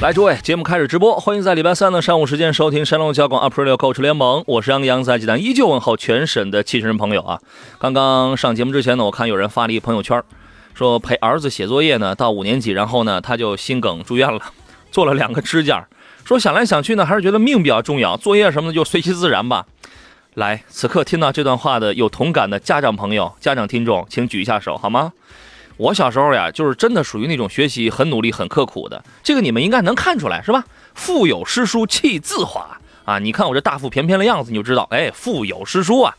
来，诸位，节目开始直播，欢迎在礼拜三的上午时间收听山东交广 April 购车联盟，我是杨洋，在济南依旧问候全省的汽车人朋友啊。刚刚上节目之前呢，我看有人发了一朋友圈，说陪儿子写作业呢，到五年级，然后呢他就心梗住院了，做了两个支架，说想来想去呢，还是觉得命比较重要，作业什么的就随其自然吧。来，此刻听到这段话的有同感的家长朋友、家长听众，请举一下手好吗？我小时候呀，就是真的属于那种学习很努力、很刻苦的，这个你们应该能看出来，是吧？腹有诗书气自华啊！你看我这大腹便便的样子，你就知道，哎，腹有诗书啊。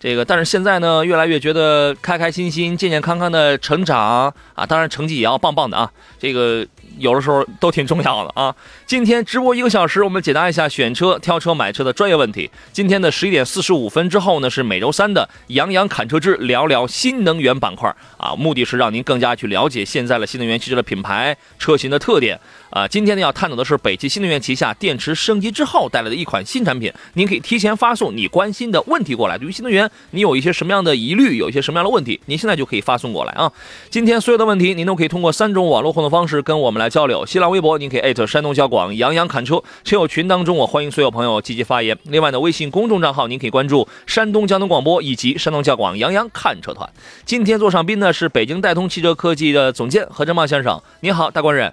这个，但是现在呢，越来越觉得开开心心、健健康康的成长啊，当然成绩也要棒棒的啊。这个。有的时候都挺重要的啊！今天直播一个小时，我们解答一下选车、挑车、买车的专业问题。今天的十一点四十五分之后呢，是每周三的杨洋侃车之聊聊新能源板块啊，目的是让您更加去了解现在的新能源汽车的品牌、车型的特点。啊，今天呢要探讨的是北汽新能源旗下电池升级之后带来的一款新产品，您可以提前发送你关心的问题过来。对于新能源，你有一些什么样的疑虑，有一些什么样的问题，您现在就可以发送过来啊。今天所有的问题，您都可以通过三种网络互动方式跟我们来交流。新浪微博，您可以艾特山东交广杨洋侃车车友群当中，我欢迎所有朋友积极发言。另外呢，微信公众账号您可以关注山东交通广播以及山东交广杨洋看车团。今天座上宾呢是北京戴通汽车科技的总监何振茂先生，你好，大官人。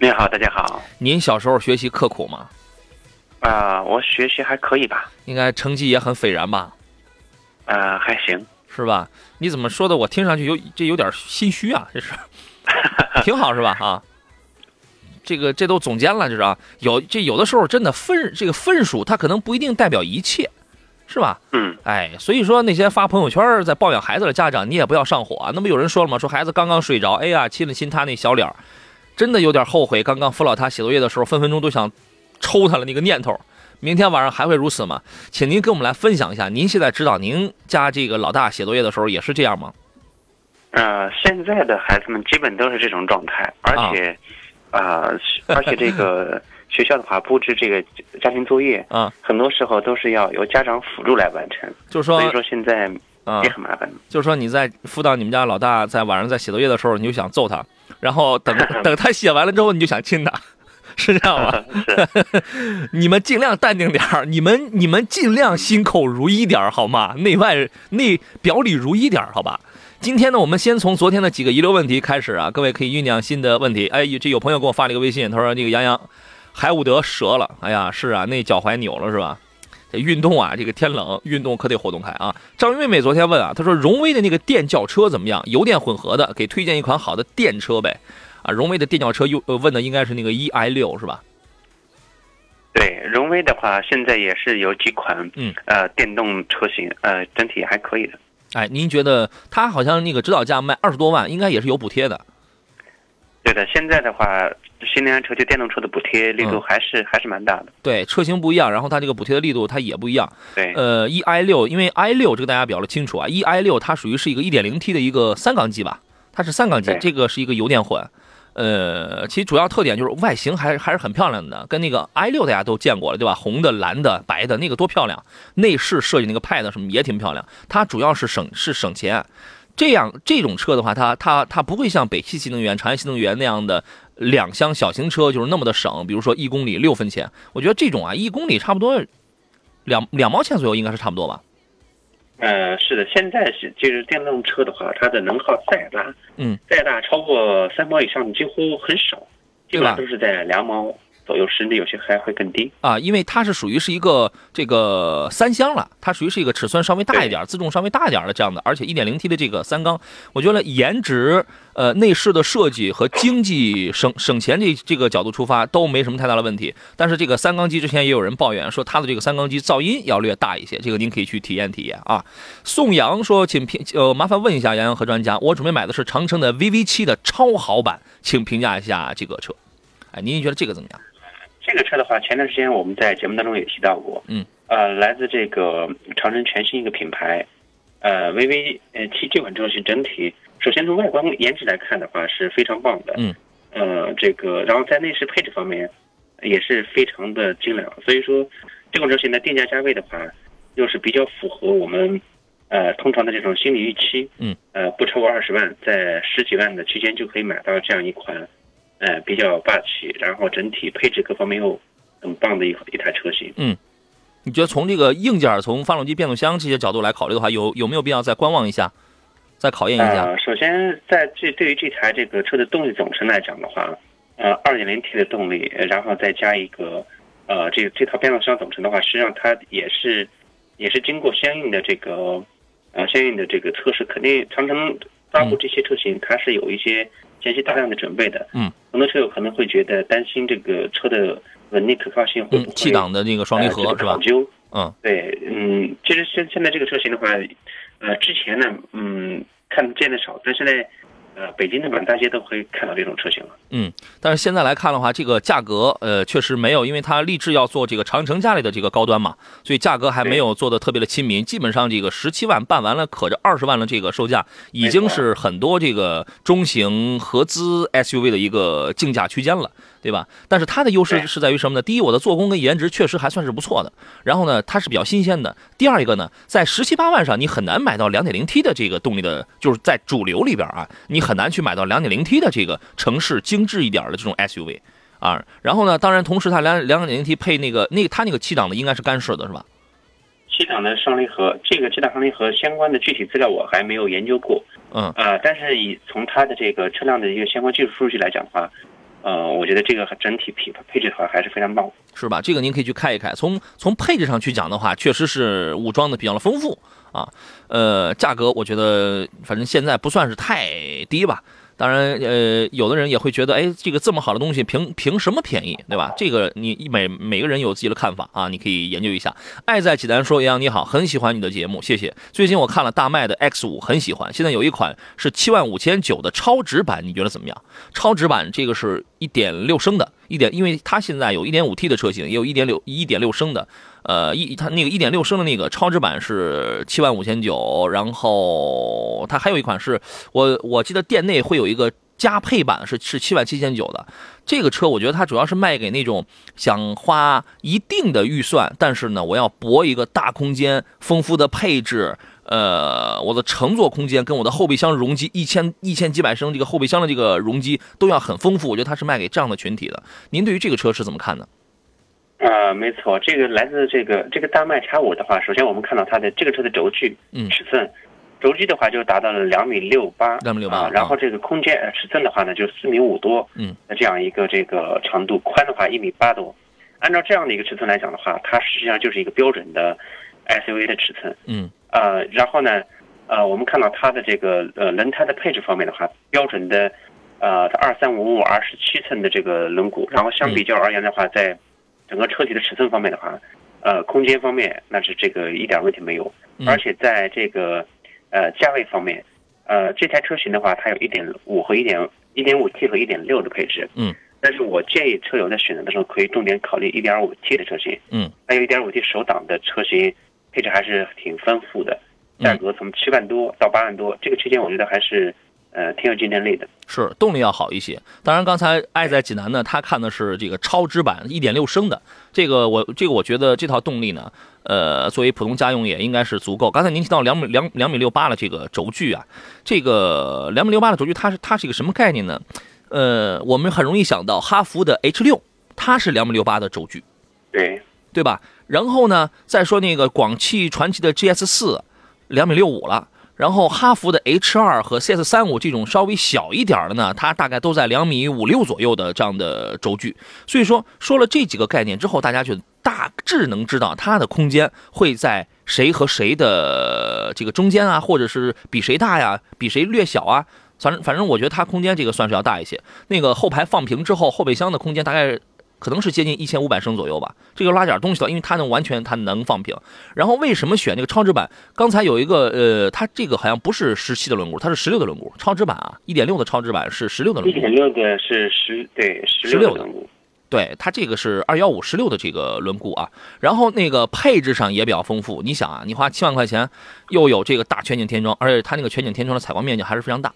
你好，大家好。您小时候学习刻苦吗？啊，我学习还可以吧。应该成绩也很斐然吧？啊，还行，是吧？你怎么说的？我听上去有这有点心虚啊，这是。挺好是吧？啊，这个这都总监了，这是啊。有这有的时候真的分这个分数，它可能不一定代表一切，是吧？嗯。哎，所以说那些发朋友圈在抱怨孩子的家长，你也不要上火啊。那么有人说了吗？说孩子刚刚睡着，哎呀，亲了亲他那小脸儿。真的有点后悔，刚刚辅导他写作业的时候，分分钟都想抽他了那个念头。明天晚上还会如此吗？请您跟我们来分享一下，您现在指导您家这个老大写作业的时候也是这样吗？呃，现在的孩子们基本都是这种状态，而且，啊，而且这个学校的话布置这个家庭作业啊，很多时候都是要由家长辅助来完成，就是说，所以说现在也很麻烦。就是说你在辅导你们家老大在晚上在写作业的时候，你就想揍他。然后等 等他写完了之后，你就想亲他，是这样吗？你们尽量淡定点儿，你们你们尽量心口如一点儿好吗？内外内表里如一点儿好吧？今天呢，我们先从昨天的几个遗留问题开始啊，各位可以酝酿新的问题。哎，这有朋友给我发了一个微信，他说那个杨洋，海伍德折了。哎呀，是啊，那脚踝扭了是吧？这运动啊，这个天冷，运动可得活动开啊！张妹妹昨天问啊，她说荣威的那个电轿车怎么样？油电混合的，给推荐一款好的电车呗。啊，荣威的电轿车又问的应该是那个 E i 六是吧？对，荣威的话现在也是有几款，嗯，呃，电动车型，呃，整体还可以的。哎，您觉得它好像那个指导价卖二十多万，应该也是有补贴的？对的，现在的话。新能源车就电动车的补贴力度还是还是蛮大的。对，车型不一样，然后它这个补贴的力度它也不一样。对，呃，e i 六，因为 i 六这个大家比较的清楚啊，e i 六它属于是一个一点零 t 的一个三缸机吧，它是三缸机，这个是一个油电混。呃，其实主要特点就是外形还还是很漂亮的，跟那个 i 六大家都见过了，对吧？红的、蓝的、白的，那个多漂亮！内饰设计那个 pad 什么也挺漂亮。它主要是省是省钱，这样这种车的话，它它它不会像北汽新能源、长安新能源那样的。两厢小型车就是那么的省，比如说一公里六分钱，我觉得这种啊，一公里差不多两两毛钱左右，应该是差不多吧。呃，是的，现在是就是电动车的话，它的能耗再大，嗯，再大超过三毛以上的几乎很少，基本上都是在两毛左右，甚至有些还会更低啊，因为它是属于是一个这个三厢了，它属于是一个尺寸稍微大一点、自重稍微大一点的这样的，而且 1.0T 的这个三缸，我觉得颜值、呃内饰的设计和经济省省钱这这个角度出发都没什么太大的问题。但是这个三缸机之前也有人抱怨说它的这个三缸机噪音要略大一些，这个您可以去体验体验啊。宋阳说，请评呃麻烦问一下杨洋和专家，我准备买的是长城的 VV7 的超豪版，请评价一下这个车。哎，您觉得这个怎么样？这个车的话，前段时间我们在节目当中也提到过，嗯，呃，来自这个长城全新一个品牌，呃，VV 呃 T 这款车型整体，首先从外观颜值来看的话是非常棒的，嗯，呃，这个然后在内饰配置方面也是非常的精良，所以说这款车型的定价价位的话，又是比较符合我们呃通常的这种心理预期，嗯，呃，不超过二十万，在十几万的区间就可以买到这样一款。呃，比较霸气，然后整体配置各方面又很棒的一一台车型。嗯，你觉得从这个硬件、从发动机、变速箱这些角度来考虑的话，有有没有必要再观望一下，再考验一下？呃，首先，在这对于这台这个车的动力总成来讲的话，呃，二点零 T 的动力，然后再加一个呃，这这套变速箱总成的话，实际上它也是也是经过相应的这个呃相应的这个测试，肯定长城发布这些车型，它是有一些。前期大量的准备的，嗯，很多车友可能会觉得担心这个车的稳定可靠性会不会气档的那个双离合是吧？嗯，对，嗯，其实现现在这个车型的话，呃，之前呢，嗯，看见的少，但是呢。呃，北京的满大街都可以看到这种车型了。嗯，但是现在来看的话，这个价格呃确实没有，因为它立志要做这个长城家里的这个高端嘛，所以价格还没有做的特别的亲民。基本上这个十七万办完了，可着二十万的这个售价，已经是很多这个中型合资 SUV 的一个竞价区间了。对吧？但是它的优势是在于什么呢？第一，我的做工跟颜值确实还算是不错的。然后呢，它是比较新鲜的。第二一个呢，在十七八万上，你很难买到两点零 T 的这个动力的，就是在主流里边啊，你很难去买到两点零 T 的这个城市精致一点的这种 SUV 啊。然后呢，当然同时它两两点零 T 配那个那个它那个七档的应该是干式的是吧？七档的双离合，这个七档双离合相关的具体资料我还没有研究过。嗯啊，但是以从它的这个车辆的一个相关技术数据来讲的话。呃，我觉得这个整体配配置的话还是非常棒，是吧？这个您可以去看一看。从从配置上去讲的话，确实是武装的比较的丰富啊。呃，价格我觉得反正现在不算是太低吧。当然，呃，有的人也会觉得，哎，这个这么好的东西，凭凭什么便宜，对吧？这个你每每个人有自己的看法啊，你可以研究一下。爱在济南说：“杨你好，很喜欢你的节目，谢谢。最近我看了大迈的 X 五，很喜欢。现在有一款是七万五千九的超值版，你觉得怎么样？超值版这个是一点六升的，一点，因为它现在有一点五 T 的车型，也有一点六一点六升的。呃，一它那个一点六升的那个超值版是七万五千九，然后它还有一款是我我记得店内会有一个加配版是是七万七千九的，这个车我觉得它主要是卖给那种想花一定的预算，但是呢我要博一个大空间、丰富的配置，呃，我的乘坐空间跟我的后备箱容积一千一千几百升这个后备箱的这个容积都要很丰富，我觉得它是卖给这样的群体的。您对于这个车是怎么看的？啊，没错，这个来自这个这个大迈叉五的话，首先我们看到它的这个车的轴距，嗯，尺寸，轴距的话就达到了两米六八，两米六八，然后这个空间尺寸的话呢，就四米五多，嗯，这样一个这个长度，宽的话一米八多，按照这样的一个尺寸来讲的话，它实际上就是一个标准的 SUV 的尺寸，嗯，呃，然后呢，呃，我们看到它的这个呃轮胎的配置方面的话，标准的，呃，二三五五二十七寸的这个轮毂，然后相比较而言的话，在整个车体的尺寸方面的话，呃，空间方面那是这个一点问题没有，而且在这个呃价位方面，呃，这台车型的话，它有一点五和一点一点五 T 和一点六的配置，嗯，但是我建议车友在选择的时候可以重点考虑一点五 T 的车型，嗯，还有一点五 T 手挡的车型配置还是挺丰富的，价格从七万多到八万多这个区间，我觉得还是。呃，挺有竞争力的，是动力要好一些。当然，刚才爱在济南呢，他看的是这个超值版一点六升的，这个我这个我觉得这套动力呢，呃，作为普通家用也应该是足够。刚才您提到两米两两米六八的这个轴距啊，这个两米六八的轴距，它是它是一个什么概念呢？呃，我们很容易想到哈弗的 H 六，它是两米六八的轴距，对对吧？然后呢，再说那个广汽传祺的 GS 四，两米六五了。然后哈弗的 H 二和 CS 三五这种稍微小一点的呢，它大概都在两米五六左右的这样的轴距。所以说，说了这几个概念之后，大家就大致能知道它的空间会在谁和谁的这个中间啊，或者是比谁大呀，比谁略小啊。反正反正，我觉得它空间这个算是要大一些。那个后排放平之后，后备箱的空间大概。可能是接近一千五百升左右吧，这个拉点东西的，因为它能完全它能放平。然后为什么选这个超值版？刚才有一个呃，它这个好像不是十七的轮毂，它是十六的轮毂。超值版啊，一点六的超值版是十六的轮毂。一点六的是十对十六的轮毂。对它这个是二幺五十六的这个轮毂啊。然后那个配置上也比较丰富。你想啊，你花七万块钱，又有这个大全景天窗，而且它那个全景天窗的采光面积还是非常大。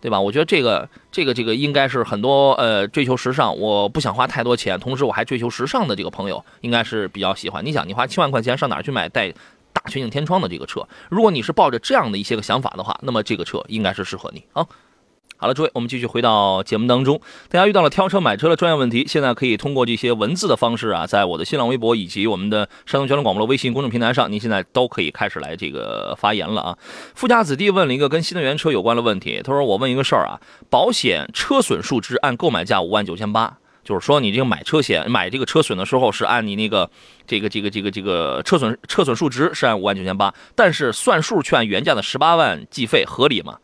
对吧？我觉得这个、这个、这个应该是很多呃追求时尚，我不想花太多钱，同时我还追求时尚的这个朋友，应该是比较喜欢。你想，你花七万块钱上哪去买带大全景天窗的这个车？如果你是抱着这样的一些个想法的话，那么这个车应该是适合你啊。好了，诸位，我们继续回到节目当中。大家遇到了挑车买车的专业问题，现在可以通过这些文字的方式啊，在我的新浪微博以及我们的山东交通广播的微信公众平台上，您现在都可以开始来这个发言了啊。富家子弟问了一个跟新能源车有关的问题，他说：“我问一个事儿啊，保险车损数值按购买价五万九千八，就是说你这个买车险买这个车损的时候是按你那个这个这个这个这个车损车损数值是按五万九千八，但是算数却按原价的十八万计费，合理吗？”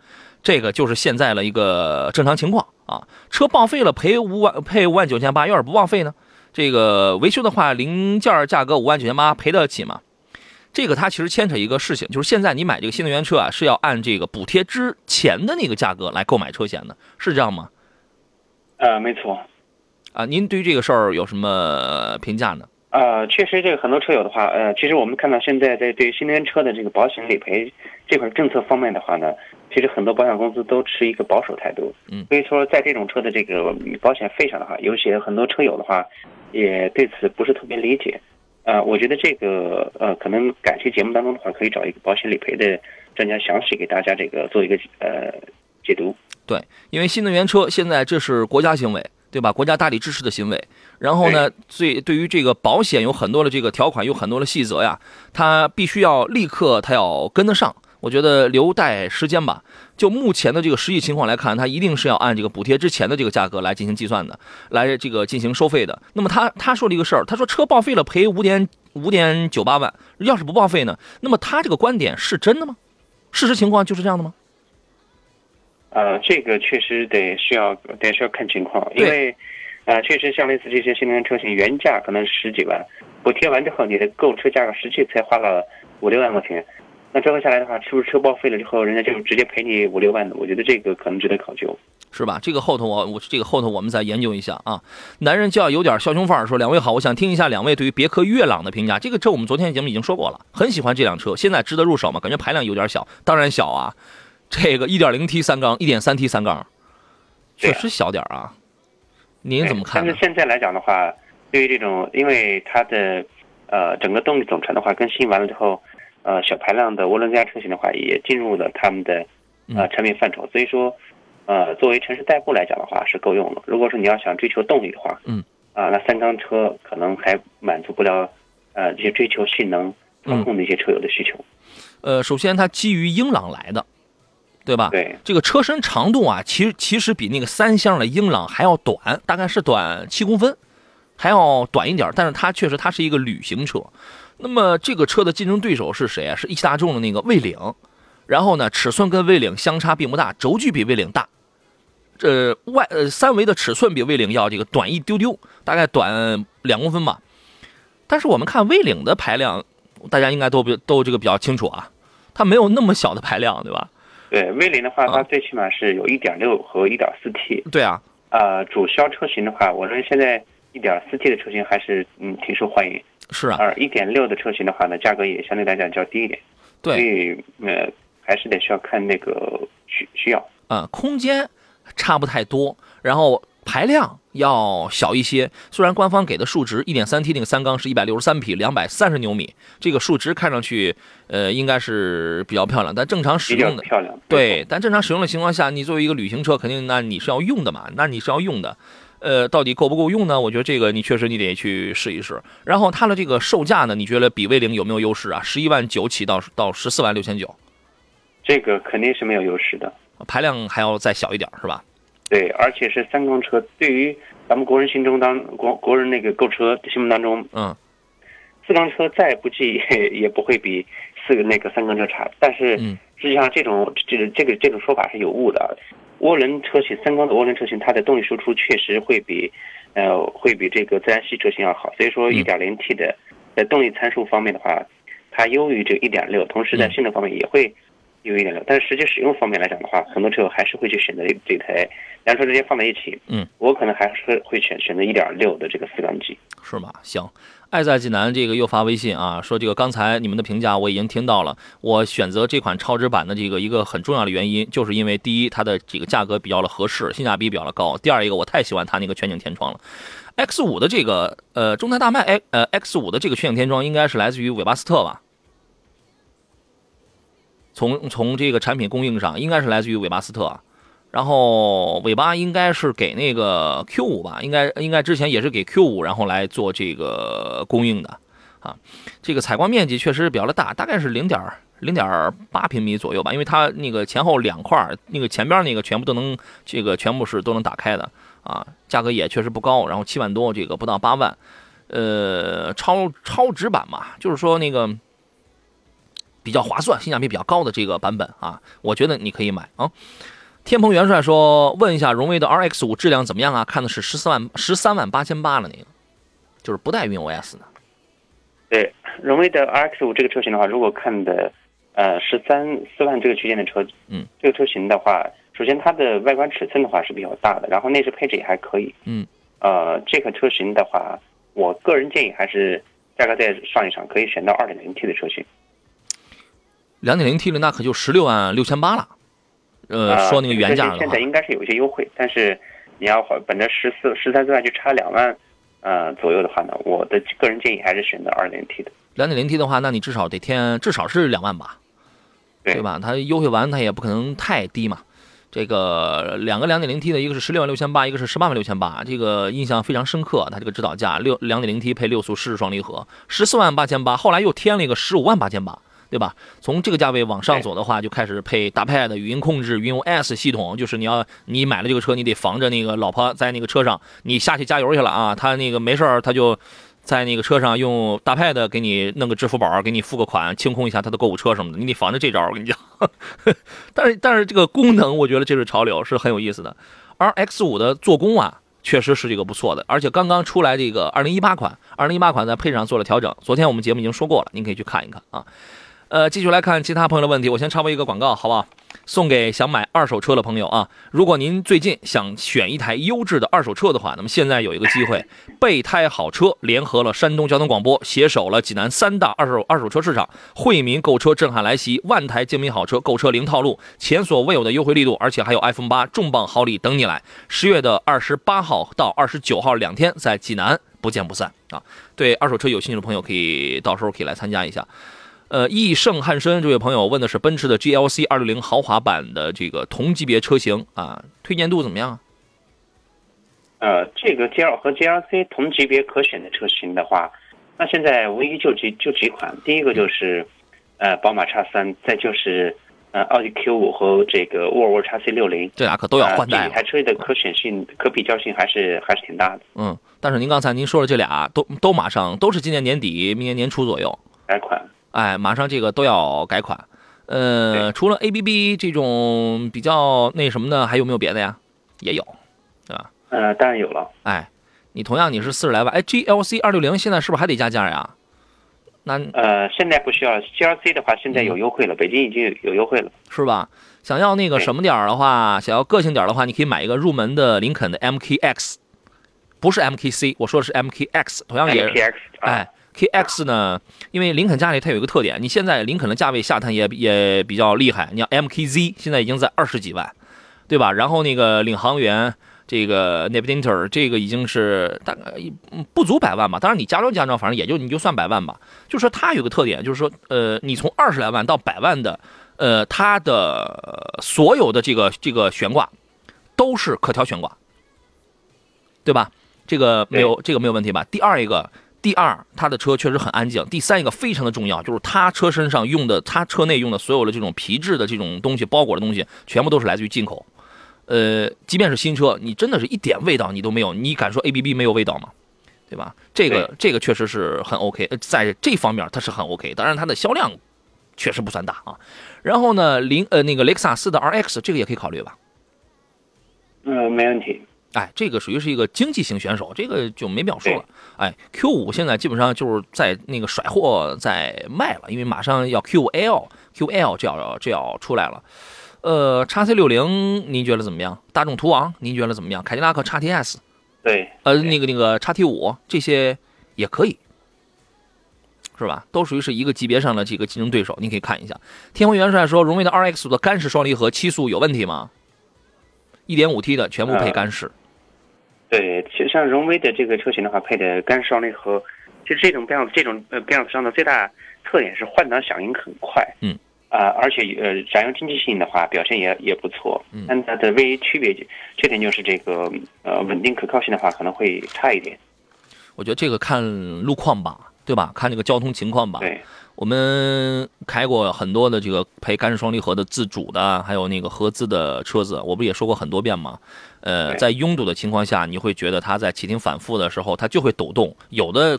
这个就是现在的一个正常情况啊，车报废了赔五万赔五万九千八，要是不报废呢？这个维修的话，零件价格五万九千八赔得起吗？这个它其实牵扯一个事情，就是现在你买这个新能源车啊，是要按这个补贴之前的那个价格来购买车险的，是这样吗？呃，没错。啊，您对于这个事儿有什么评价呢？呃，确实，这个很多车友的话，呃，其实我们看到现在在对新能源车的这个保险理赔这块政策方面的话呢。其实很多保险公司都持一个保守态度，嗯，所以说在这种车的这个保险费上的话，有些很多车友的话，也对此不是特别理解，啊，我觉得这个呃，可能感谢节目当中的话，可以找一个保险理赔的专家详细给大家这个做一个呃解读。对，因为新能源车现在这是国家行为，对吧？国家大力支持的行为，然后呢，最对于这个保险有很多的这个条款，有很多的细则呀，它必须要立刻它要跟得上。我觉得留待时间吧。就目前的这个实际情况来看，它一定是要按这个补贴之前的这个价格来进行计算的，来这个进行收费的。那么他他说了一个事儿，他说车报废了赔五点五点九八万，要是不报废呢？那么他这个观点是真的吗？事实情况就是这样的吗？呃，这个确实得需要得需要看情况，因为呃，确实像类似这些新能源车型，原价可能十几万，补贴完之后，你的购车价格实际才花了五六万块钱。那折合下来的话，是不是车报废了之后，人家就直接赔你五六万的？我觉得这个可能值得考究，是吧？这个后头我我这个后头我们再研究一下啊。男人就要有点枭雄范儿，说两位好，我想听一下两位对于别克悦朗的评价。这个车我们昨天节目已经说过了，很喜欢这辆车，现在值得入手吗？感觉排量有点小，当然小啊。这个 1.0T 三缸，1.3T 三缸，确实小点啊。您怎么看？但是现在来讲的话，对于这种，因为它的呃整个动力总成的话更新完了之后。呃，小排量的涡轮增压车型的话，也进入了他们的呃产品范畴。所以说，呃，作为城市代步来讲的话，是够用的。如果说你要想追求动力的话，嗯，啊，那三缸车可能还满足不了呃这些追求性能、操控的一些车友的需求。呃，首先它基于英朗来的，对吧？对。这个车身长度啊，其实其实比那个三厢的英朗还要短，大概是短七公分，还要短一点。但是它确实它是一个旅行车。那么这个车的竞争对手是谁啊？是一汽大众的那个蔚领，然后呢，尺寸跟蔚领相差并不大，轴距比蔚领大，这外呃三维的尺寸比蔚领要这个短一丢丢，大概短两公分吧。但是我们看蔚领的排量，大家应该都比都这个比较清楚啊，它没有那么小的排量，对吧？对，威林的话，它最起码是有一点六和一点四 T。对啊。呃，主销车型的话，我认为现在一点四 T 的车型还是嗯挺受欢迎。是啊，而一点六的车型的话呢，价格也相对来讲较低一点，对，所以呃还是得需要看那个需需要。啊，空间差不太多，然后排量要小一些。虽然官方给的数值一点三 T 那个三缸是一百六十三匹，两百三十牛米，这个数值看上去呃应该是比较漂亮，但正常使用的漂亮。对，但正常使用的情况下，你作为一个旅行车，肯定那你是要用的嘛，那你是要用的。呃，到底够不够用呢？我觉得这个你确实你得去试一试。然后它的这个售价呢，你觉得比威领有没有优势啊？十一万九起到到十四万六千九。这个肯定是没有优势的。排量还要再小一点，是吧？对，而且是三缸车，对于咱们国人心中当国国人那个购车心目当中，嗯，四缸车再不济 也不会比四个那个三缸车差。但是嗯实际上这种这个这个这种说法是有误的。涡轮车型三缸的涡轮车型，它的动力输出确实会比呃会比这个自然吸车型要好。所以说，嗯一点零 T 的在动力参数方面的话，它优于这个一点六，同时在嗯性能方面也会。优于一点六，但是实际使用方面来讲的话，很多车友还是会去选择这这台两车之间放在一起。嗯，我可能还是会选选择一点六的这个四缸机。是吗？行，爱在济南这个又发微信啊，说这个刚才你们的评价我已经听到了。我选择这款超值版的这个一个很重要的原因，就是因为第一，它的这个价格比较的合适，性价比比较的高；第二一个，我太喜欢它那个全景天窗了。X 五的这个呃中泰大迈 X 呃 X 五的这个全景天窗应该是来自于韦巴斯特吧？从从这个产品供应上，应该是来自于韦巴斯特。然后尾巴应该是给那个 Q 五吧，应该应该之前也是给 Q 五，然后来做这个供应的啊。这个采光面积确实是比较的大，大概是零点零点八平米左右吧，因为它那个前后两块那个前边那个全部都能这个全部是都能打开的啊。价格也确实不高，然后七万多，这个不到八万，呃，超超值版嘛，就是说那个比较划算、性价比比较高的这个版本啊，我觉得你可以买啊。天蓬元帅说：“问一下，荣威的 RX 五质量怎么样啊？看的是十四万十三万八千八了，那个就是不带 WinOS 的。对，荣威的 RX 五这个车型的话，如果看的呃十三四万这个区间的车，嗯，这个车型的话，首先它的外观尺寸的话是比较大的，然后内饰配置也还可以，嗯，呃，这个车型的话，我个人建议还是价格再上一上，可以选到二点零 T 的车型。两点零 T 的那可就十六万六千八了。呃，说那个原价的话，现在应该是有一些优惠，但是你要本着十四十三四万就差两万呃左右的话呢，我的个人建议还是选择二点零 T 的。两点零 T 的话，那你至少得添至少是两万吧，对对吧？它优惠完它也不可能太低嘛。这个两个两点零 T 的，一个是十六万六千八，一个是十八万六千八，这个印象非常深刻。它这个指导价六两点零 T 配六速湿式双离合，十四万八千八，后来又添了一个十五万八千八。对吧？从这个价位往上走的话，就开始配大 pad 语音控制、WinOS 系统，就是你要你买了这个车，你得防着那个老婆在那个车上，你下去加油去了啊，他那个没事儿，他就在那个车上用大 pad 给你弄个支付宝，给你付个款，清空一下他的购物车什么的，你得防着这招。我跟你讲，但是但是这个功能，我觉得这是潮流，是很有意思的。而 X 五的做工啊。确实是这个不错的，而且刚刚出来这个二零一八款，二零一八款在配置上做了调整。昨天我们节目已经说过了，您可以去看一看啊。呃，继续来看其他朋友的问题，我先插播一个广告，好不好？送给想买二手车的朋友啊，如果您最近想选一台优质的二手车的话，那么现在有一个机会，备胎好车联合了山东交通广播，携手了济南三大二手二手车市场，惠民购车震撼来袭，万台精品好车购车零套路，前所未有的优惠力度，而且还有 iPhone 八重磅好礼等你来。十月的二十八号到二十九号两天，在济南不见不散啊！对二手车有兴趣的朋友，可以到时候可以来参加一下。呃，易胜汉森这位朋友问的是奔驰的 GLC 二六零豪华版的这个同级别车型啊，推荐度怎么样啊？呃，这个 G L 和 GLC 同级别可选的车型的话，那现在唯一就几就几款，第一个就是呃宝马叉三，再就是呃奥迪 Q 五和这个沃尔沃叉 C 六零，这俩可都要换代了。这台车的可选性、可比较性还是还是挺大的。嗯，但是您刚才您说的这俩都都马上都是今年年底、明年年初左右改款。哎，马上这个都要改款。呃，除了 ABB 这种比较那什么的，还有没有别的呀？也有，对吧？呃，当然有了。哎，你同样你是四十来万，哎，GLC 二六零现在是不是还得加价呀？那呃，现在不需要 GLC 的话，现在有优惠了，北京已经有优惠了，是吧？想要那个什么点儿的话，想要个性点儿的话，你可以买一个入门的林肯的 MKX，不是 MKC，我说的是 MKX，同样也 MKX 啊。哎。KX 呢？因为林肯家里它有一个特点，你现在林肯的价位下探也也比较厉害。你像 MKZ 现在已经在二十几万，对吧？然后那个领航员这个 Navigator 这个已经是大概不足百万吧。当然你加装加装，反正也就你就算百万吧。就说它有个特点，就是说呃，你从二十来万到百万的，呃，它的所有的这个这个悬挂都是可调悬挂，对吧？这个没有这个没有问题吧？第二一个。第二，它的车确实很安静。第三一个非常的重要，就是它车身上用的，它车内用的所有的这种皮质的这种东西包裹的东西，全部都是来自于进口。呃，即便是新车，你真的是一点味道你都没有，你敢说 ABB 没有味道吗？对吧？这个这个确实是很 OK，在这方面它是很 OK。当然它的销量确实不算大啊。然后呢，零呃那个雷克萨斯的 RX 这个也可以考虑吧？嗯，没问题。哎，这个属于是一个经济型选手，这个就没必要说了。哎，Q 五现在基本上就是在那个甩货在卖了，因为马上要 QL，QL 就要就要出来了。呃，叉 C 六零您觉得怎么样？大众途昂您觉得怎么样？凯迪拉克叉 TS，对，呃，那个那个叉 T 五这些也可以，是吧？都属于是一个级别上的几个竞争对手，你可以看一下。天辉元帅说，荣威的 RX 的干式双离合七速有问题吗？一点五 T 的全部配干式。对，其实像荣威的这个车型的话，配的干式双离合，其实这种变速这种呃变速箱的最大特点是换挡响应很快，嗯，啊，而且呃燃油经济性的话表现也也不错，嗯，但它的唯一区别缺点就是这个呃稳定可靠性的话可能会差一点。我觉得这个看路况吧，对吧？看这个交通情况吧。对。我们开过很多的这个配干式双离合的自主的，还有那个合资的车子，我不也说过很多遍吗？呃，在拥堵的情况下，你会觉得它在启停反复的时候，它就会抖动。有的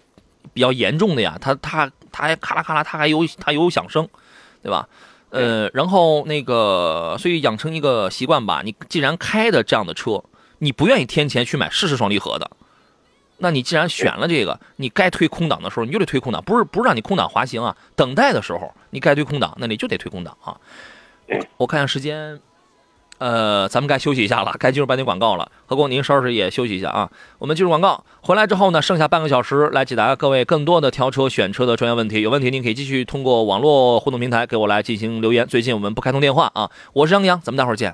比较严重的呀，它它它还咔啦咔啦，它还有它有响声，对吧？呃，然后那个，所以养成一个习惯吧。你既然开的这样的车，你不愿意添钱去买湿式双离合的。那你既然选了这个，你该推空挡的时候你就得推空挡，不是不是让你空挡滑行啊。等待的时候你该推空挡，那你就得推空挡啊。我我看下时间，呃，咱们该休息一下了，该进入半点广告了。何工，您稍事也休息一下啊。我们进入广告，回来之后呢，剩下半个小时来解答各位更多的挑车选车的专业问题。有问题您可以继续通过网络互动平台给我来进行留言。最近我们不开通电话啊。我是杨洋，咱们待会儿见。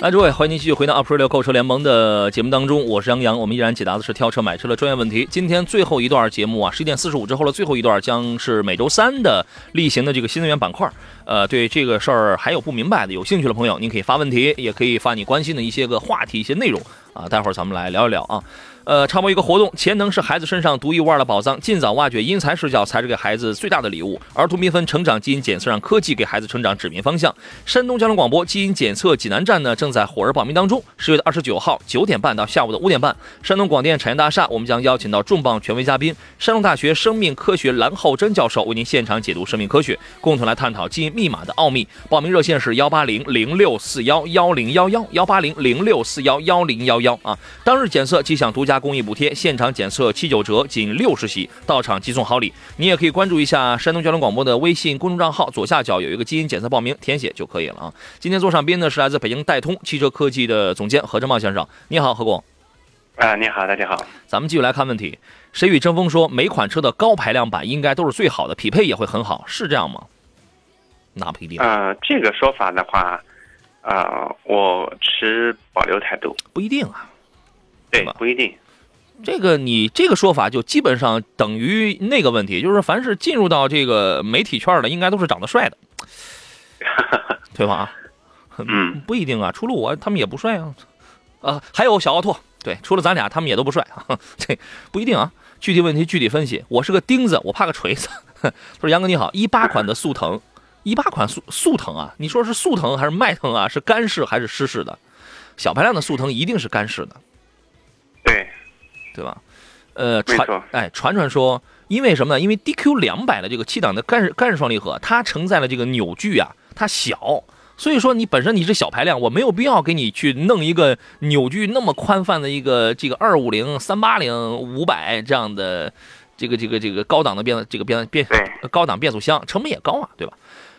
来，诸位，欢迎您继续回到 Up Radio 购车联盟的节目当中，我是杨洋，我们依然解答的是挑车买车的专业问题。今天最后一段节目啊，十一点四十五之后的最后一段将是每周三的例行的这个新能源板块。呃，对这个事儿还有不明白的、有兴趣的朋友，您可以发问题，也可以发你关心的一些个话题、一些内容啊。待会儿咱们来聊一聊啊。呃，插播一个活动，潜能是孩子身上独一无二的宝藏，尽早挖掘因材施教才是给孩子最大的礼物。儿童缤纷成长基因检测，让科技给孩子成长指明方向。山东交通广播基因检测济南站呢，正在火热报名当中。十月的二十九号九点半到下午的五点半，山东广电产业大厦，我们将邀请到重磅权威嘉宾，山东大学生命科学蓝浩真教授为您现场解读生命科学，共同来探讨基因密码的奥秘。报名热线是幺八零零六四幺幺零幺幺幺八零零六四幺幺零幺幺啊。当日检测即享独家公益补贴，现场检测七九折，仅六十起，到场即送好礼。你也可以关注一下山东交通广播的微信公众账号，左下角有一个基因检测报名，填写就可以了啊。今天坐上宾呢是来自北京戴通汽车科技的总监何正茂先生，你好，何工。啊，你好，大家好。咱们继续来看问题。谁与争锋说，每款车的高排量版应该都是最好的，匹配也会很好，是这样吗？那不一定。啊，这个说法的话，啊，我持保留态度。不一定啊。对，不一定。这个你这个说法就基本上等于那个问题，就是凡是进入到这个媒体圈的，应该都是长得帅的，对吧？嗯，不一定啊。除了我，他们也不帅啊。啊，还有小奥拓，对，除了咱俩，他们也都不帅啊。这不一定啊。具体问题具体分析。我是个钉子，我怕个锤子。他说：“杨哥你好，一八款的速腾，一八款速速腾啊，你说是速腾还是迈腾啊？是干式还是湿式的？小排量的速腾一定是干式的。”对，吧？呃，传哎，传传说，因为什么呢？因为 DQ 两百的这个七档的干式干式双离合，它承载了这个扭矩啊，它小，所以说你本身你是小排量，我没有必要给你去弄一个扭矩那么宽泛的一个这个二五零、三八零、五百这样的这个这个这个高档的变这个变变高档变速箱，成本也高啊，对吧？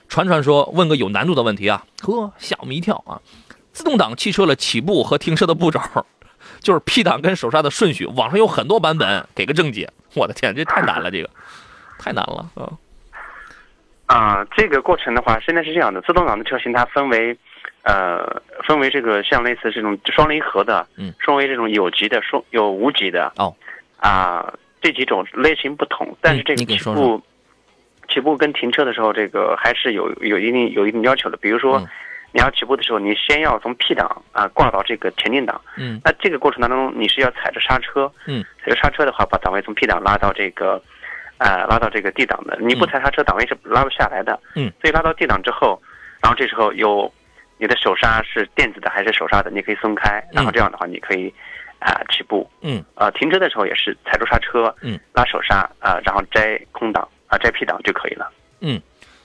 传传说，问个有难度的问题啊，呵，吓我们一跳啊！自动挡汽车的起步和停车的步骤。就是 P 档跟手刹的顺序，网上有很多版本，给个正解。我的天，这太难了，这个太难了啊！啊，这个过程的话，现在是这样的，自动挡的车型它分为，呃，分为这个像类似这种双离合的，嗯，分为这种有级的，双有无级的，哦，啊，这几种类型不同，但是这个起步，起步跟停车的时候，这个还是有有一定有一定要求的。比如说嗯，你要起步的时候，你先要从 P 档啊挂到这个前进档，嗯。那这个过程当中，你是要踩着刹车，嗯，踩着刹车的话，把档位从 P 档拉到这个，呃，拉到这个 D 档的。你不踩刹车，档位是拉不下来的。嗯，所以拉到 D 档之后，然后这时候有你的手刹是电子的还是手刹的，你可以松开，然后这样的话你可以啊、起步。嗯。呃，停车的时候也是踩住刹车，嗯，拉手刹啊、然后摘空档啊、摘 P 档就可以了。嗯。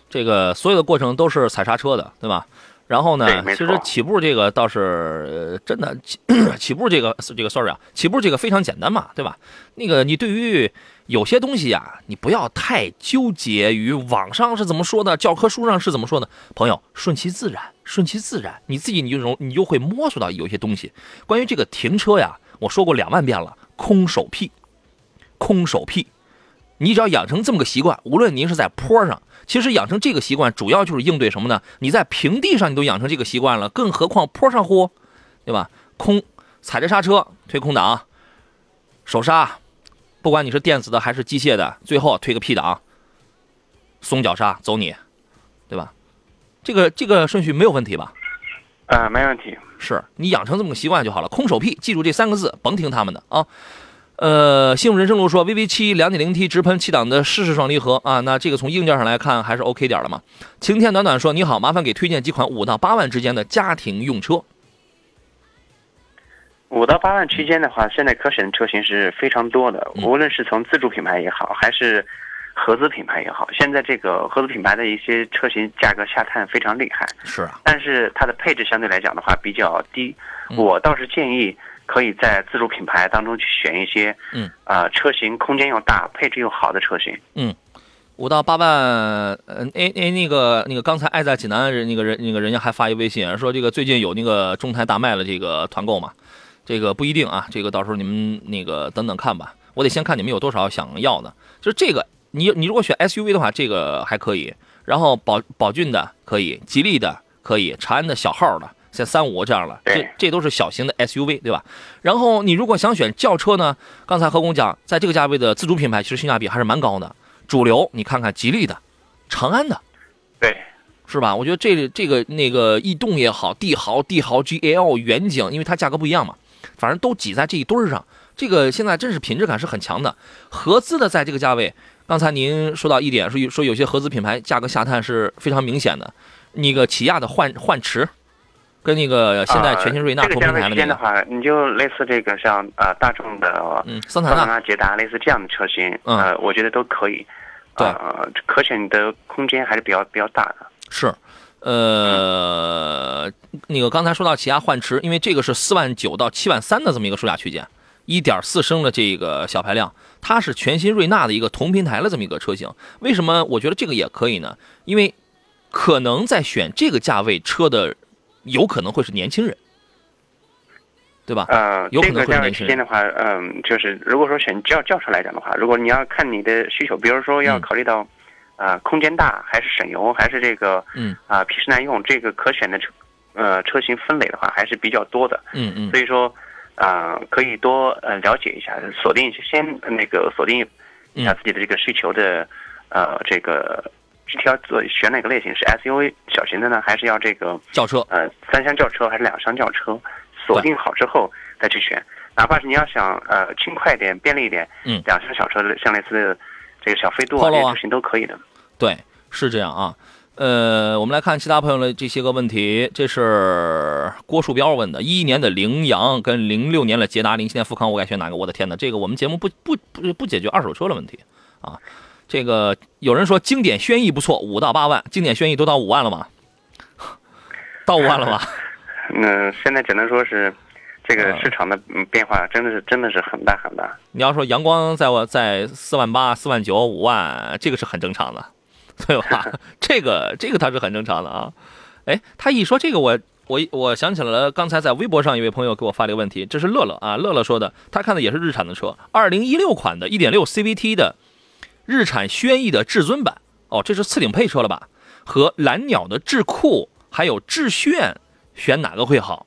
这个所有的过程都是踩刹车的，对吧？然后呢其实起步这个倒是呃真的起 起步这个这个 sorry 啊，起步这个非常简单嘛，对吧？那个你对于有些东西呀、你不要太纠结于网上是怎么说的，教科书上是怎么说的。朋友，顺其自然，顺其自然，你自己你就容你就会摸索到有些东西。关于这个停车呀，我说过两万遍了，空手屁，空手屁。你只要养成这么个习惯，无论您是在坡上，其实养成这个习惯主要就是应对什么呢？你在平地上你都养成这个习惯了，更何况坡上乎，对吧？空踩着刹车推空档，手刹，不管你是电子的还是机械的，最后推个 P 档，松脚刹走你，对吧？这个这个顺序没有问题吧？呃，没问题。是你养成这么个习惯就好了。空手屁，记住这三个字，甭听他们的啊。呃，幸福人生路说，VV 七两点零 T 直喷七档的湿式双离合啊，那这个从硬件上来看还是 OK 点儿的嘛。晴天暖暖说，你好，麻烦给推荐几款五到八万之间的家庭用车。五到八万区间的话，现在可选的车型是非常多的，嗯无论是从自主品牌也好，还是合资品牌也好，现在这个合资品牌的一些车型价格下探非常厉害，是啊，但是它的配置相对来讲的话比较低。嗯我倒是建议可以在自主品牌当中去选一些，嗯，呃，车型空间又大、配置又好的车型。嗯五到八万，呃，哎哎，那个那个，刚才爱在济南人那个人那个人家还发一微信说，这个最近有那个中台大卖的这个团购嘛，这个不一定啊，这个到时候你们那个等等看吧，我得先看你们有多少想要的。就是这个，你你如果选 SUV 的话，这个还可以，然后宝宝骏的可以，吉利的可以，长安的小号的。像三五这样了，这这都是小型的 SUV，对吧？然后你如果想选轿车呢，刚才何工讲，在这个价位的自主品牌其实性价比还是蛮高的。主流你看看吉利的、长安的，对，是吧？我觉得这这个那个逸动也好，帝豪、帝豪 GL、远景，因为它价格不一样嘛，反正都挤在这一堆儿上。这个现在真是品质感是很强的。合资的在这个价位，刚才您说到一点，说有说有些合资品牌价格下探是非常明显的。那个起亚的幻幻驰，跟那个现在全新瑞纳同平台的那个，区间的话，你就类似这个像呃大众的嗯，桑塔纳，捷达类似这样的车型，嗯呃，我觉得都可以。对呃，可选的空间还是比较比较大的。是，呃，那个刚才说到起亚幻驰，因为这个是四万九到七万三的这么一个售价区间，一点四升的这个小排量，它是全新瑞纳的一个同平台的这么一个车型。为什么我觉得这个也可以呢？因为可能在选这个价位车的，有可能会是年轻人，对吧？呃，有可能这个价位会是年轻区间的话，嗯、就是如果说选轿轿车来讲的话，如果你要看你的需求，比如说要嗯。考虑到，呃，空间大还是省油，还是这个，嗯。啊、皮实耐用，这个可选的车，呃，车型分类的话还是比较多的。嗯嗯。所以说，啊、可以多呃了解一下，锁定先那个锁定一下嗯。自己的这个需求的，呃，这个具体要做选哪个类型是 SUV 小型的呢，还是要这个轿车，呃三厢轿车还是两厢轿车？锁定好之后再去选，哪怕是你要想呃轻快一点、便利一点，嗯两厢小车像类似的这个小飞度啊这些车型都可以的。对，是这样啊。呃，我们来看其他朋友的这些个问题。这是郭树标问的：一一年的羚羊跟零六年的捷达，零七年富康，我该选哪个？我的天哪，这个我们节目不不不不解决二手车的问题啊。这个有人说经典轩逸不错，五到八万，经典轩逸都到五万了吗？到五万了吗？嗯，现在只能说是这个呃市场的嗯变化真的是真的是很大很大。你要说阳光在我在四万八、四万九、五万，这个是很正常的，对吧？这个这个它是很正常的啊。哎，他一说这个我我我想起来了，刚才在微博上一位朋友给我发了一个问题，这是乐乐啊，乐乐说的，他看的也是日产的车，二零一六款的一点六 CVT 的日产轩逸的至尊版，哦，这是次顶配车了吧？和蓝鸟的智库还有致炫，选哪个会好？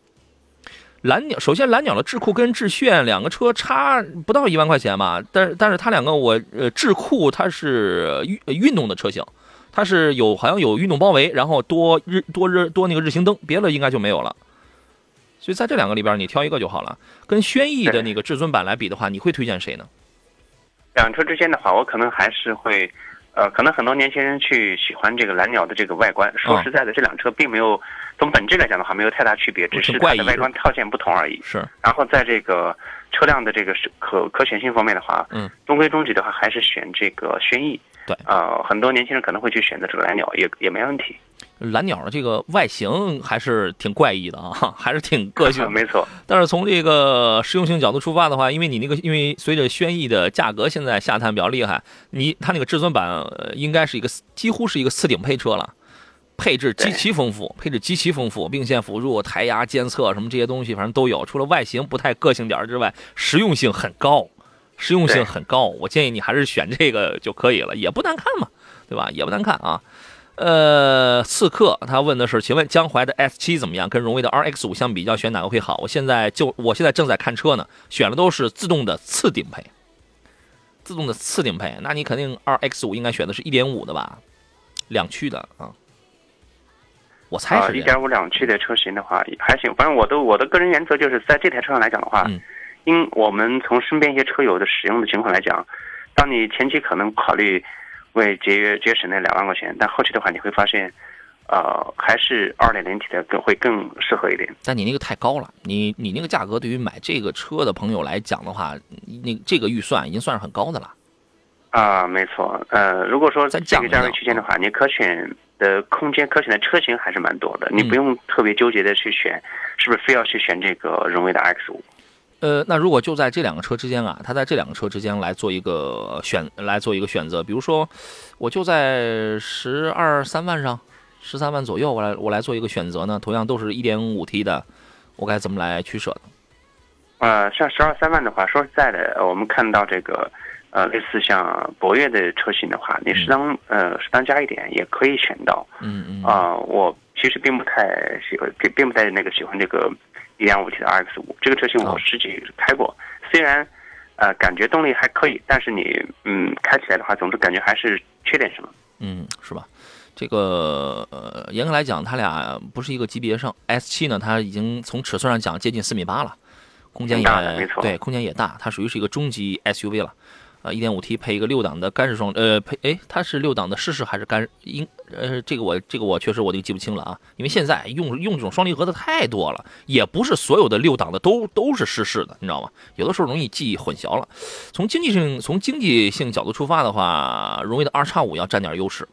蓝鸟首先，蓝鸟的智库跟致炫两个车差不到一万块钱吧，但是但是它两个我呃智库它是运运动的车型。它是有好像有运动包围，然后多日多日多那个日行灯，别的应该就没有了。所以在这两个里边，你挑一个就好了。跟轩逸的那个至尊版来比的话，你会推荐谁呢？两车之间的话，我可能还是会，呃，可能很多年轻人去喜欢这个蓝鸟的这个外观。说实在的，这辆车并没有从本质来讲的话没有太大区别，只是它的外观套件不同而已。是。然后在这个车辆的这个可可选性方面的话，嗯，中规中矩的话，还是选这个轩逸。对，呃，很多年轻人可能会去选择这个蓝鸟，也也没问题。蓝鸟的这个外形还是挺怪异的啊，还是挺个性。没错。但是从这个实用性角度出发的话，因为你那个，因为随着轩逸的价格现在下探比较厉害，你它那个至尊版应该是一个几乎是一个次顶配车了，配置极其丰富，配置极其丰富，并线辅助、胎压监测什么这些东西，反正都有。除了外形不太个性点之外，实用性很高。实用性很高，我建议你还是选这个就可以了，也不难看嘛，对吧？也不难看啊。呃，刺客他问的是，请问江淮的 S 七怎么样？跟荣威的 RX 五相比较，选哪个会好？我现在就我现在正在看车呢，选的都是自动的次顶配，自动的次顶配，那你肯定 RX 五应该选的是一点五的吧？两驱的啊，我猜是一点五两驱的车型的话还行，反正我的我的个人原则就是在这台车上来讲的话。因我们从身边一些车友的使用的情况来讲，当你前期可能考虑为节约节省那两万块钱，但后期的话你会发现，呃，还是二点零 T 的更会更适合一点。但你那个太高了，你你那个价格对于买这个车的朋友来讲的话，那这个预算已经算是很高的了。啊，没错。呃，如果说在这个价位区间的话，你可选的空间、可选的车型还是蛮多的，你不用特别纠结的去选，是不是非要去选这个荣威的 X 五？呃，那如果就在这两个车之间啊，他在这两个车之间来做一个选，来做一个选择，比如说，我就在十二三万上，十三万左右，我来我来做一个选择呢，同样都是一点五 T 的，我该怎么来取舍呢？呃，像十二三万的话，说实在的，我们看到这个，呃，类似像博越的车型的话，你适当呃适当加一点也可以选到。嗯嗯。啊，我其实并不太喜欢，并并不太那个喜欢这个。一点五 T 的 RX 五这个车型我自己开过，虽然，呃，感觉动力还可以，但是你嗯开起来的话，总是感觉还是缺点什么。嗯，是吧？这个呃，严格来讲，它俩不是一个级别上。S 七呢，它已经从尺寸上讲接近四米八了，空间也对，空间也大，它属于是一个中级 SUV 了。呃，一点五 T 配一个六档的干式双，呃，配哎，它是六档的湿式还是干？应呃，这个我这个我确实我就记不清了啊，因为现在用用这种双离合的太多了，也不是所有的六档的都都是湿式的，你知道吗？有的时候容易记忆混淆了。从经济性从经济性角度出发的话，荣威的 R 叉五要占点优势。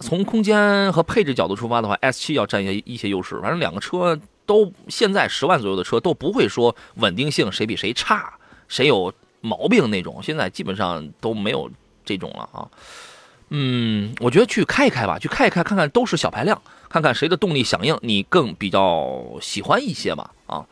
从空间和配置角度出发的话，S 七要占一些一些优势。反正两个车都现在十万左右的车都不会说稳定性谁比谁差，谁有。毛病那种，现在基本上都没有这种了啊。嗯，我觉得去开一开吧，去开一开，看看都是小排量，看看谁的动力响应你更比较喜欢一些吧啊。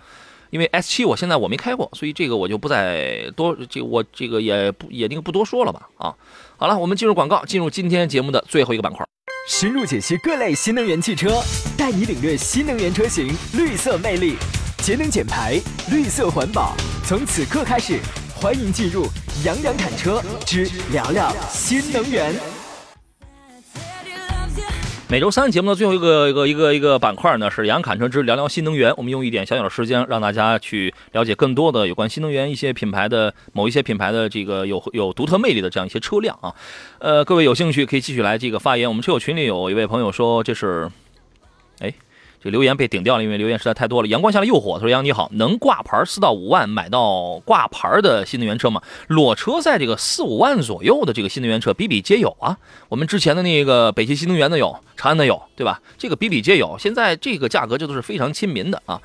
因为 S 七我现在我没开过，所以这个我就不再多，这我这个也不也那个不多说了吧啊。好了，我们进入广告，进入今天节目的最后一个板块，深入解析各类新能源汽车，带你领略新能源车型绿色魅力，节能减排，绿色环保，从此刻开始。欢迎进入杨洋侃车之聊聊新能源。每周三节目的最后一个一个一个一个板块呢，是杨侃车之聊聊新能源。我们用一点小小的时间，让大家去了解更多的有关新能源一些品牌的某一些品牌的这个有有独特魅力的这样一些车辆啊。呃，各位有兴趣可以继续来这个发言。我们车友群里有一位朋友说，这是，这留言被顶掉了，因为留言实在太多了。阳光下的诱惑，他说：“杨你好，能挂牌四到五万买到挂牌的新能源车吗？裸车在这个四五万左右的这个新能源车比比皆有啊。我们之前的那个北汽新能源的有，长安的有，对吧？这个比比皆有。现在这个价格这都是非常亲民的啊。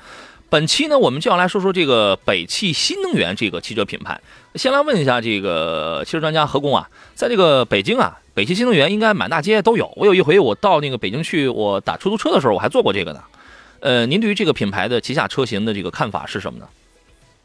本期呢，我们就要来说说这个北汽新能源这个汽车品牌。先来问一下这个汽车专家何工啊，在这个北京啊。”北汽新能源应该满大街都有。我有一回我到那个北京去，我打出租车的时候，我还坐过这个呢。呃，您对于这个品牌的旗下车型的这个看法是什么呢？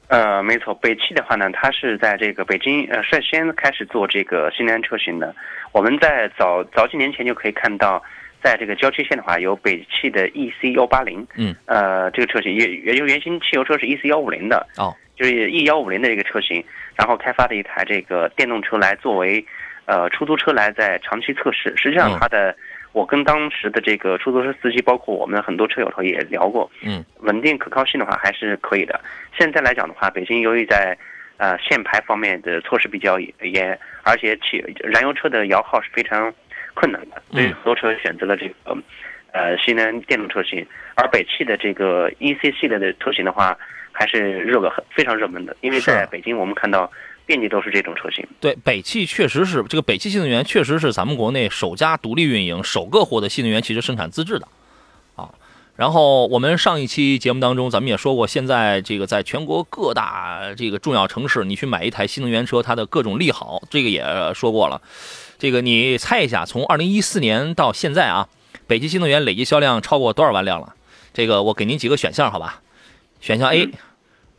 呃，没错，北汽的话呢，它是在这个北京呃率先开始做这个新能源车型的。我们在早早几年前就可以看到，在这个郊区线的话，有北汽的 EC 幺八零，嗯，呃，这个车型也也就原型汽油车是 EC 幺五零的，哦，就是 E 幺五零的这个车型，然后开发的一台这个电动车来作为呃出租车来在长期测试。实际上嗯它的，我跟当时的这个出租车司机，包括我们很多车友头也聊过，嗯，稳定可靠性的话还是可以的。现在来讲的话，北京由于在呃限牌方面的措施比较严，而且汽燃油车的摇号是非常困难的，所以嗯很多车选择了这个呃新能源电动车型。而北汽的这个 EC 系列的车型的话，还是热个很非常热门的，因为在北京我们看到遍地都是这种车型。对，北汽确实是这个北汽新能源，确实是咱们国内首家独立运营、首个获得新能源汽车生产资质的啊。然后我们上一期节目当中，咱们也说过，现在这个在全国各大这个重要城市，你去买一台新能源车，它的各种利好，这个也说过了。这个你猜一下，从二零一四年到现在啊，北汽新能源累计销量超过多少万辆了？这个我给您几个选项，好吧？选项 A，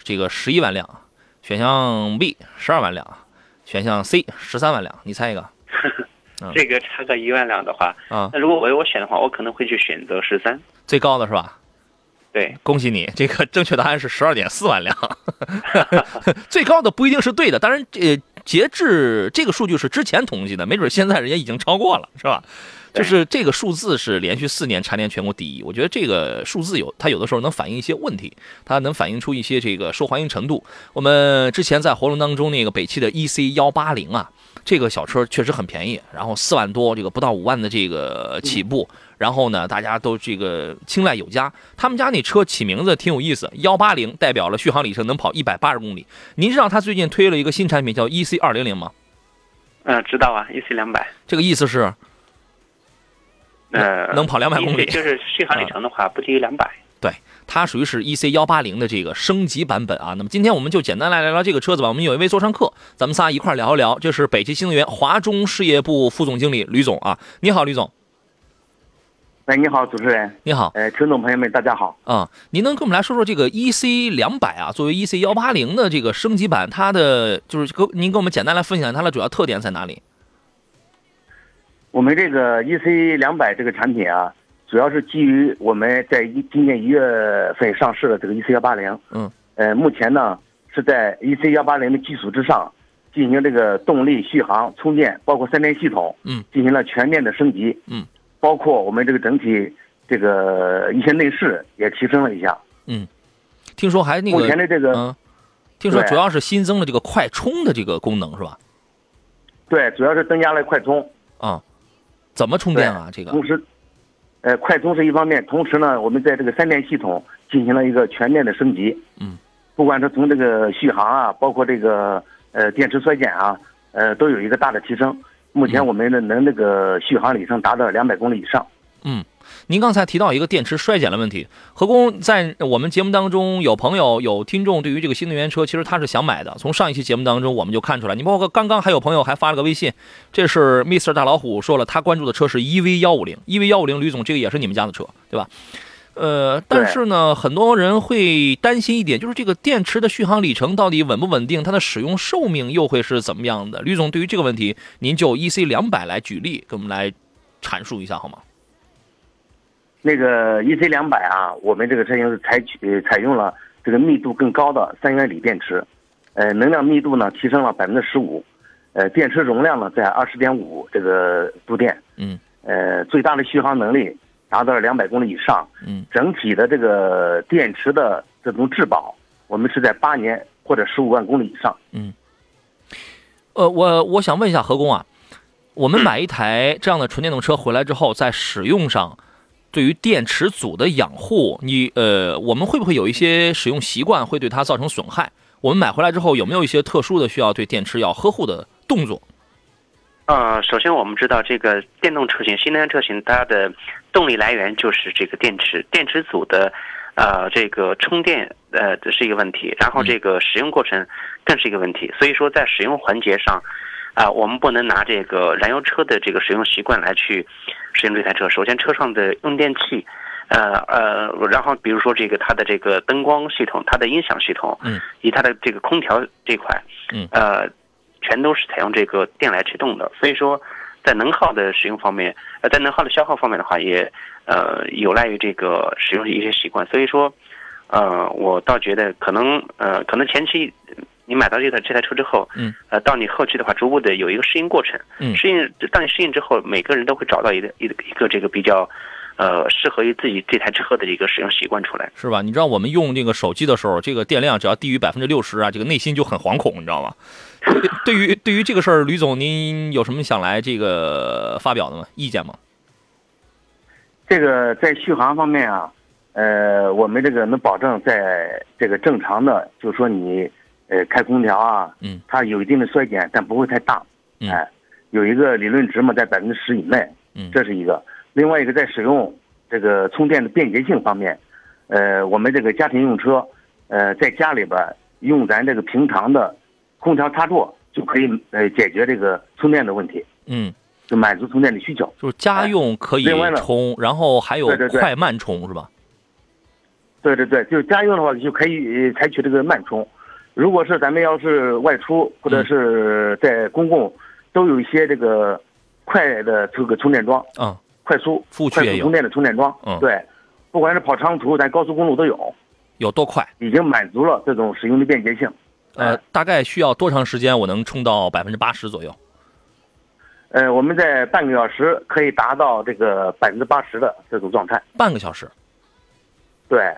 这个十一万辆；选项 B，十二万辆；选项 C，十三万辆。你猜一个 嗯这个差个一万辆的话，啊？那如果我我选的话，我可能会去选择十三。最高的是吧？对，恭喜你，这个正确答案是十二点四万辆 最高的不一定是对的。当然，呃，截至这个数据是之前统计的，没准现在人家已经超过了，是吧？就是这个数字是连续四年蝉联全国第一，我觉得这个数字有它有的时候能反映一些问题，它能反映出一些这个受欢迎程度。我们之前在活动当中那个北汽的 EC 幺八零啊，这个小车确实很便宜，然后四万多，这个不到五万的这个起步，然后呢，大家都这个青睐有加。他们家那车起名字挺有意思，幺八零代表了续航里程能跑一百八十公里。您知道他最近推了一个新产品叫 EC 二零零吗？嗯、知道啊，EC 两百，这个意思是呃，能跑两百公里啊就是续航里程的话不低于两百。它属于是 EC 幺八零的这个升级版本啊。那么今天我们就简单来聊聊这个车子吧。我们有一位座上客，咱们仨一块聊一聊。这是北汽新能源华中事业部副总经理吕总啊，你好，吕总，哎，你好，主持人，你好哎，听众朋友们，大家好。啊，您能跟我们来说说这个 EC 两百啊，作为 EC 幺八零的这个升级版，它的就是跟您跟我们简单来分享它的主要特点在哪里？我们这个 EC 两百这个产品啊，主要是基于我们在一今年一月份上市的这个 EC 幺八零。嗯。呃，目前呢是在 EC 幺八零的基础之上，进行这个动力、续航、充电，包括三电系统，嗯，进行了全面的升级。嗯。包括我们这个整体这个一些内饰也提升了一下。嗯听说还那个目前的这个、嗯，听说主要是新增了这个快充的这个功能是吧？对，主要是增加了快充。啊，怎么充电啊？这个同时，呃，快充是一方面，同时呢，我们在这个三电系统进行了一个全面的升级。嗯，不管是从这个续航啊，包括这个呃电池衰减啊，呃，都有一个大的提升。目前嗯我们的能这个续航里程达到两百公里以上。嗯，您刚才提到一个电池衰减的问题，何工在我们节目当中有朋友有听众对于这个新能源车，其实他是想买的。从上一期节目当中我们就看出来，你包括刚刚还有朋友还发了个微信，这是 Mr 大老虎说了，他关注的车是 EV 幺五零，EV 幺五零，吕总这个也是你们家的车对吧？呃，但是呢，很多人会担心一点，就是这个电池的续航里程到底稳不稳定，它的使用寿命又会是怎么样的？吕总对于这个问题，您就 EC 两百来举例，跟我们来阐述一下好吗？那个 EC 两百啊，我们这个车型是采取呃采用了这个密度更高的三元锂电池，呃，能量密度呢提升了百分之十五，呃，电池容量呢在二十点五这个度电，嗯呃，最大的续航能力达到了两百公里以上，嗯整体的这个电池的这种质保，我们是在八年或者十五万公里以上。嗯呃，我我想问一下何工啊，我们买一台这样的纯电动车回来之后，在使用上，对于电池组的养护，你呃，我们会不会有一些使用习惯会对它造成损害？我们买回来之后有没有一些特殊的需要对电池要呵护的动作？呃，首先我们知道这个电动车型、新能源车型，它的动力来源就是这个电池，电池组的呃这个充电呃这是一个问题，然后这个使用过程更是一个问题。所以说在使用环节上，啊、我们不能拿这个燃油车的这个使用习惯来去使用这台车。首先，车上的用电器呃呃，然后比如说这个它的这个灯光系统、它的音响系统，嗯，以及它的这个空调这块，嗯呃，全都是采用这个电来驱动的，所以说在能耗的使用方面，呃，在能耗的消耗方面的话，也呃有赖于这个使用的一些习惯，所以说，呃，我倒觉得可能呃可能前期。你买到这台这台车之后，嗯，呃，到你后期的话，逐步的有一个适应过程，嗯适应，当你适应之后，每个人都会找到一个一个一个这个比较，呃，适合于自己这台车的一个使用习惯出来。是吧？你知道我们用这个手机的时候，这个电量只要低于百分之六十啊，这个内心就很惶恐，你知道吗？对对于对于这个事儿，吕总您有什么想来这个发表的吗？意见吗？这个在续航方面啊，呃，我们这个能保证在这个正常的，就是说你呃开空调啊，嗯，它有一定的衰减，但不会太大，嗯哎，有一个理论值嘛，在百分之十以内，嗯这是一个。另外一个在使用这个充电的便捷性方面，呃，我们这个家庭用车，呃，在家里边用咱这个平常的空调插座就可以呃解决这个充电的问题，嗯，就满足充电的需求。就是家用可以充，然后还有快慢充是吧？对对对，就是家用的话就可以呃采取这个慢充。如果是咱们要是外出或者是在公共，都有一些这个快的这个充电桩，嗯，快速快速充电的充电桩。嗯对，不管是跑长途，咱高速公路都有，有多快？已经满足了这种使用的便捷性。呃，大概需要多长时间我能充到百分之八十左右？呃，我们在半个小时可以达到这个百分之八十的这种状态。半个小时。对，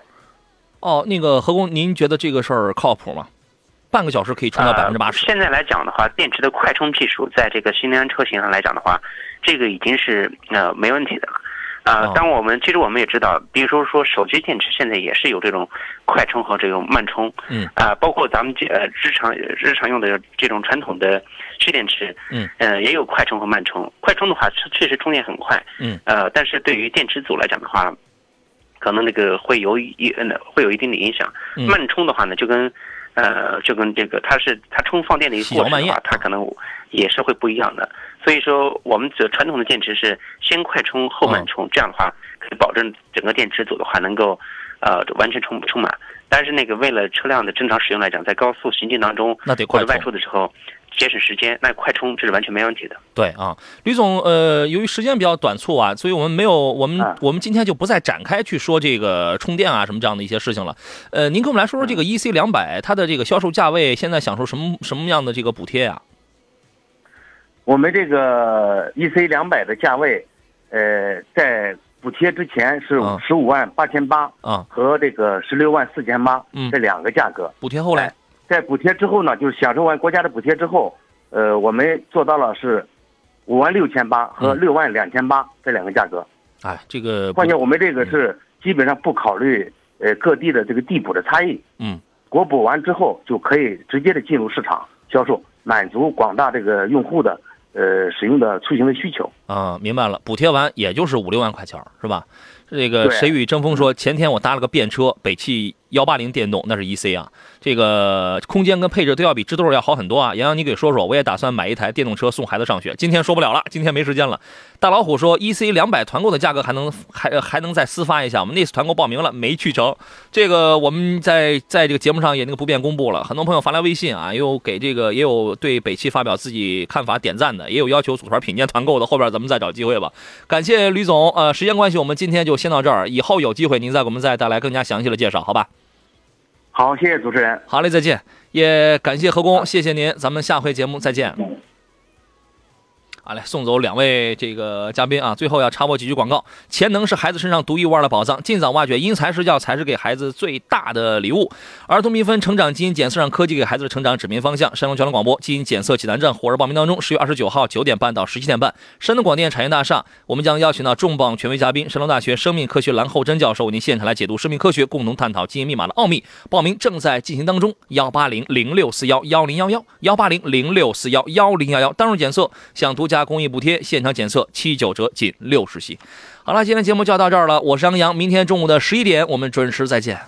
哦，那个何工，您觉得这个事儿靠谱吗？半个小时可以充到百分之八十？呃现在来讲的话，电池的快充技术在这个新能源车型上来讲的话，这个已经是呃没问题的了。啊、哦当我们其实我们也知道，比如说说手机电池现在也是有这种快充和这种慢充，嗯啊、包括咱们这呃日常日常用的这种传统的蓄电池，嗯，呃也有快充和慢充。快充的话，确确实充电很快，嗯，呃，但是对于电池组来讲的话，可能那个会有一呃会有一定的影响。嗯慢充的话呢，就跟呃就跟这个它是它充放电的一个过程的话它可能也是会不一样的。所以说，我们这传统的电池是先快充后慢充，这样的话可以保证整个电池组的话能够呃完全充充满。但是那个为了车辆的正常使用来讲，在高速行进当中那得快或者外出的时候节省时间，那快充这是完全没问题的。对啊，吕总，呃，由于时间比较短促啊，所以我们没有，我们、啊我们今天就不再展开去说这个充电啊什么这样的一些事情了。呃，您跟我们来说说这个 EC 两百，它的这个销售价位现在享受什么什么样的这个补贴呀、我们这个 EC 两百的价位，呃，在补贴之前是啊十五万八千八啊？和这个十六万四千八嗯这两个价格。补贴后来哎在补贴之后呢，就是享受完国家的补贴之后，呃，我们做到了是五万六千八和嗯六万两千八这两个价格。哎，这个况且我们这个是基本上不考虑呃各地的这个地补的差异，嗯国补完之后就可以直接的进入市场销售，满足广大这个用户的呃使用的出行的需求。啊，明白了，补贴完也就是五六万块钱是吧？这个谁与争锋说，前天我搭了个便车，北汽幺八零电动，那是 EC 啊，这个空间跟配置都要比智斗要好很多啊。洋洋，你给说说，我也打算买一台电动车送孩子上学，今天说不了了，今天没时间了。大老虎说，EC 两百团购的价格还能还还能再私发一下，我们那次团购报名了没去成，这个我们在在这个节目上也那个不便公布了，很多朋友发来微信啊，也有给这个也有对北汽发表自己看法点赞的，也有要求组团品鉴团购的，后边咱们再找机会吧。感谢吕总，呃，时间关系，我们今天就先到这儿，以后有机会您再给我们再带来更加详细的介绍，好吧？好，谢谢主持人。好嘞，再见。也感谢何工，谢谢您，咱们下回节目再见。好嘞，送走两位这个嘉宾啊，最后要插播几句广告。潜能是孩子身上独一无二的宝藏，尽早挖掘因材施教才是给孩子最大的礼物。儿童缤纷成长基因检测，让科技给孩子的成长指明方向。山东全通广播基因检测济南站火热报名当中，十月二十九号九点半到十七点半，山东广电产业大厦，我们将邀请到重磅权威嘉宾，山东大学生命科学蓝厚珍教授为您现场来解读生命科学，共同探讨基因密码的奥秘。报名正在进行当中，幺八零零六四幺幺零幺幺，幺八零零六四幺幺零幺幺，当日检测享独家公益补贴，现场检测七九折，仅六十起。好了，今天节目就到这儿了，我是杨洋，明天中午的十一点我们准时再见。